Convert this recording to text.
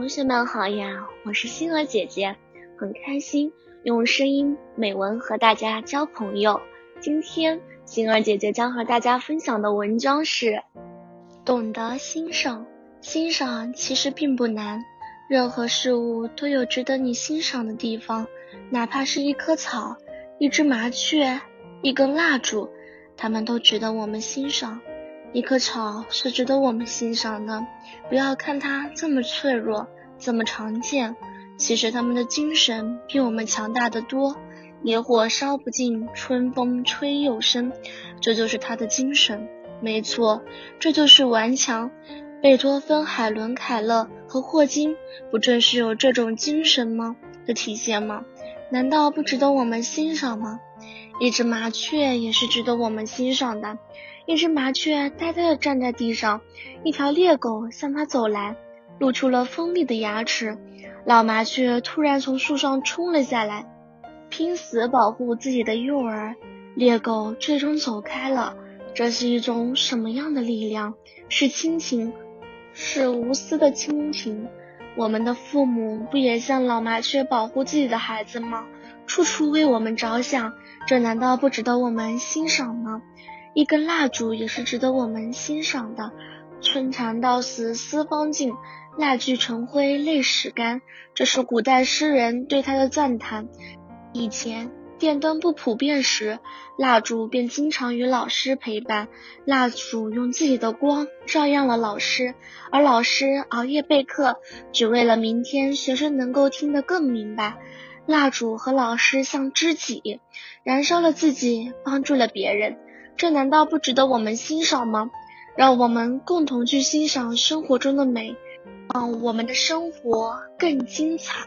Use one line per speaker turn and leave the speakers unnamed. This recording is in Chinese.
同学们好呀，我是星儿姐姐，很开心用声音美文和大家交朋友。今天星儿姐姐将和大家分享的文章是：懂得欣赏，欣赏其实并不难，任何事物都有值得你欣赏的地方，哪怕是一棵草、一只麻雀、一根蜡烛，它们都值得我们欣赏。一棵草是值得我们欣赏的，不要看它这么脆弱，这么常见。其实它们的精神比我们强大的多。野火烧不尽，春风吹又生，这就是它的精神。没错，这就是顽强。贝多芬、海伦·凯勒和霍金，不正是有这种精神吗？的体现吗？难道不值得我们欣赏吗？一只麻雀也是值得我们欣赏的。一只麻雀呆呆地站在地上，一条猎狗向它走来，露出了锋利的牙齿。老麻雀突然从树上冲了下来，拼死保护自己的幼儿。猎狗最终走开了。这是一种什么样的力量？是亲情，是无私的亲情。我们的父母不也像老麻雀保护自己的孩子吗？处处为我们着想，这难道不值得我们欣赏吗？一根蜡烛也是值得我们欣赏的。春蚕到死丝方尽，蜡炬成灰泪始干。这是古代诗人对他的赞叹。以前电灯不普遍时，蜡烛便经常与老师陪伴。蜡烛用自己的光照亮了老师，而老师熬夜备课，只为了明天学生能够听得更明白。蜡烛和老师像知己，燃烧了自己，帮助了别人。这难道不值得我们欣赏吗？让我们共同去欣赏生活中的美，让我们的生活更精彩。